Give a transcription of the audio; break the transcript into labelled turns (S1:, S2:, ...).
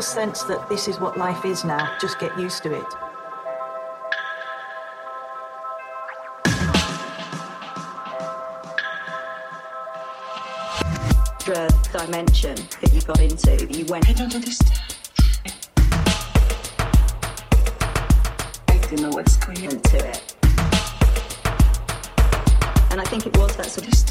S1: real
S2: sense that this is what life is now, just get used to it.
S3: dimension that you got into that you went.
S1: I don't understand. I don't know what's going
S3: into it. And I think it was that sort of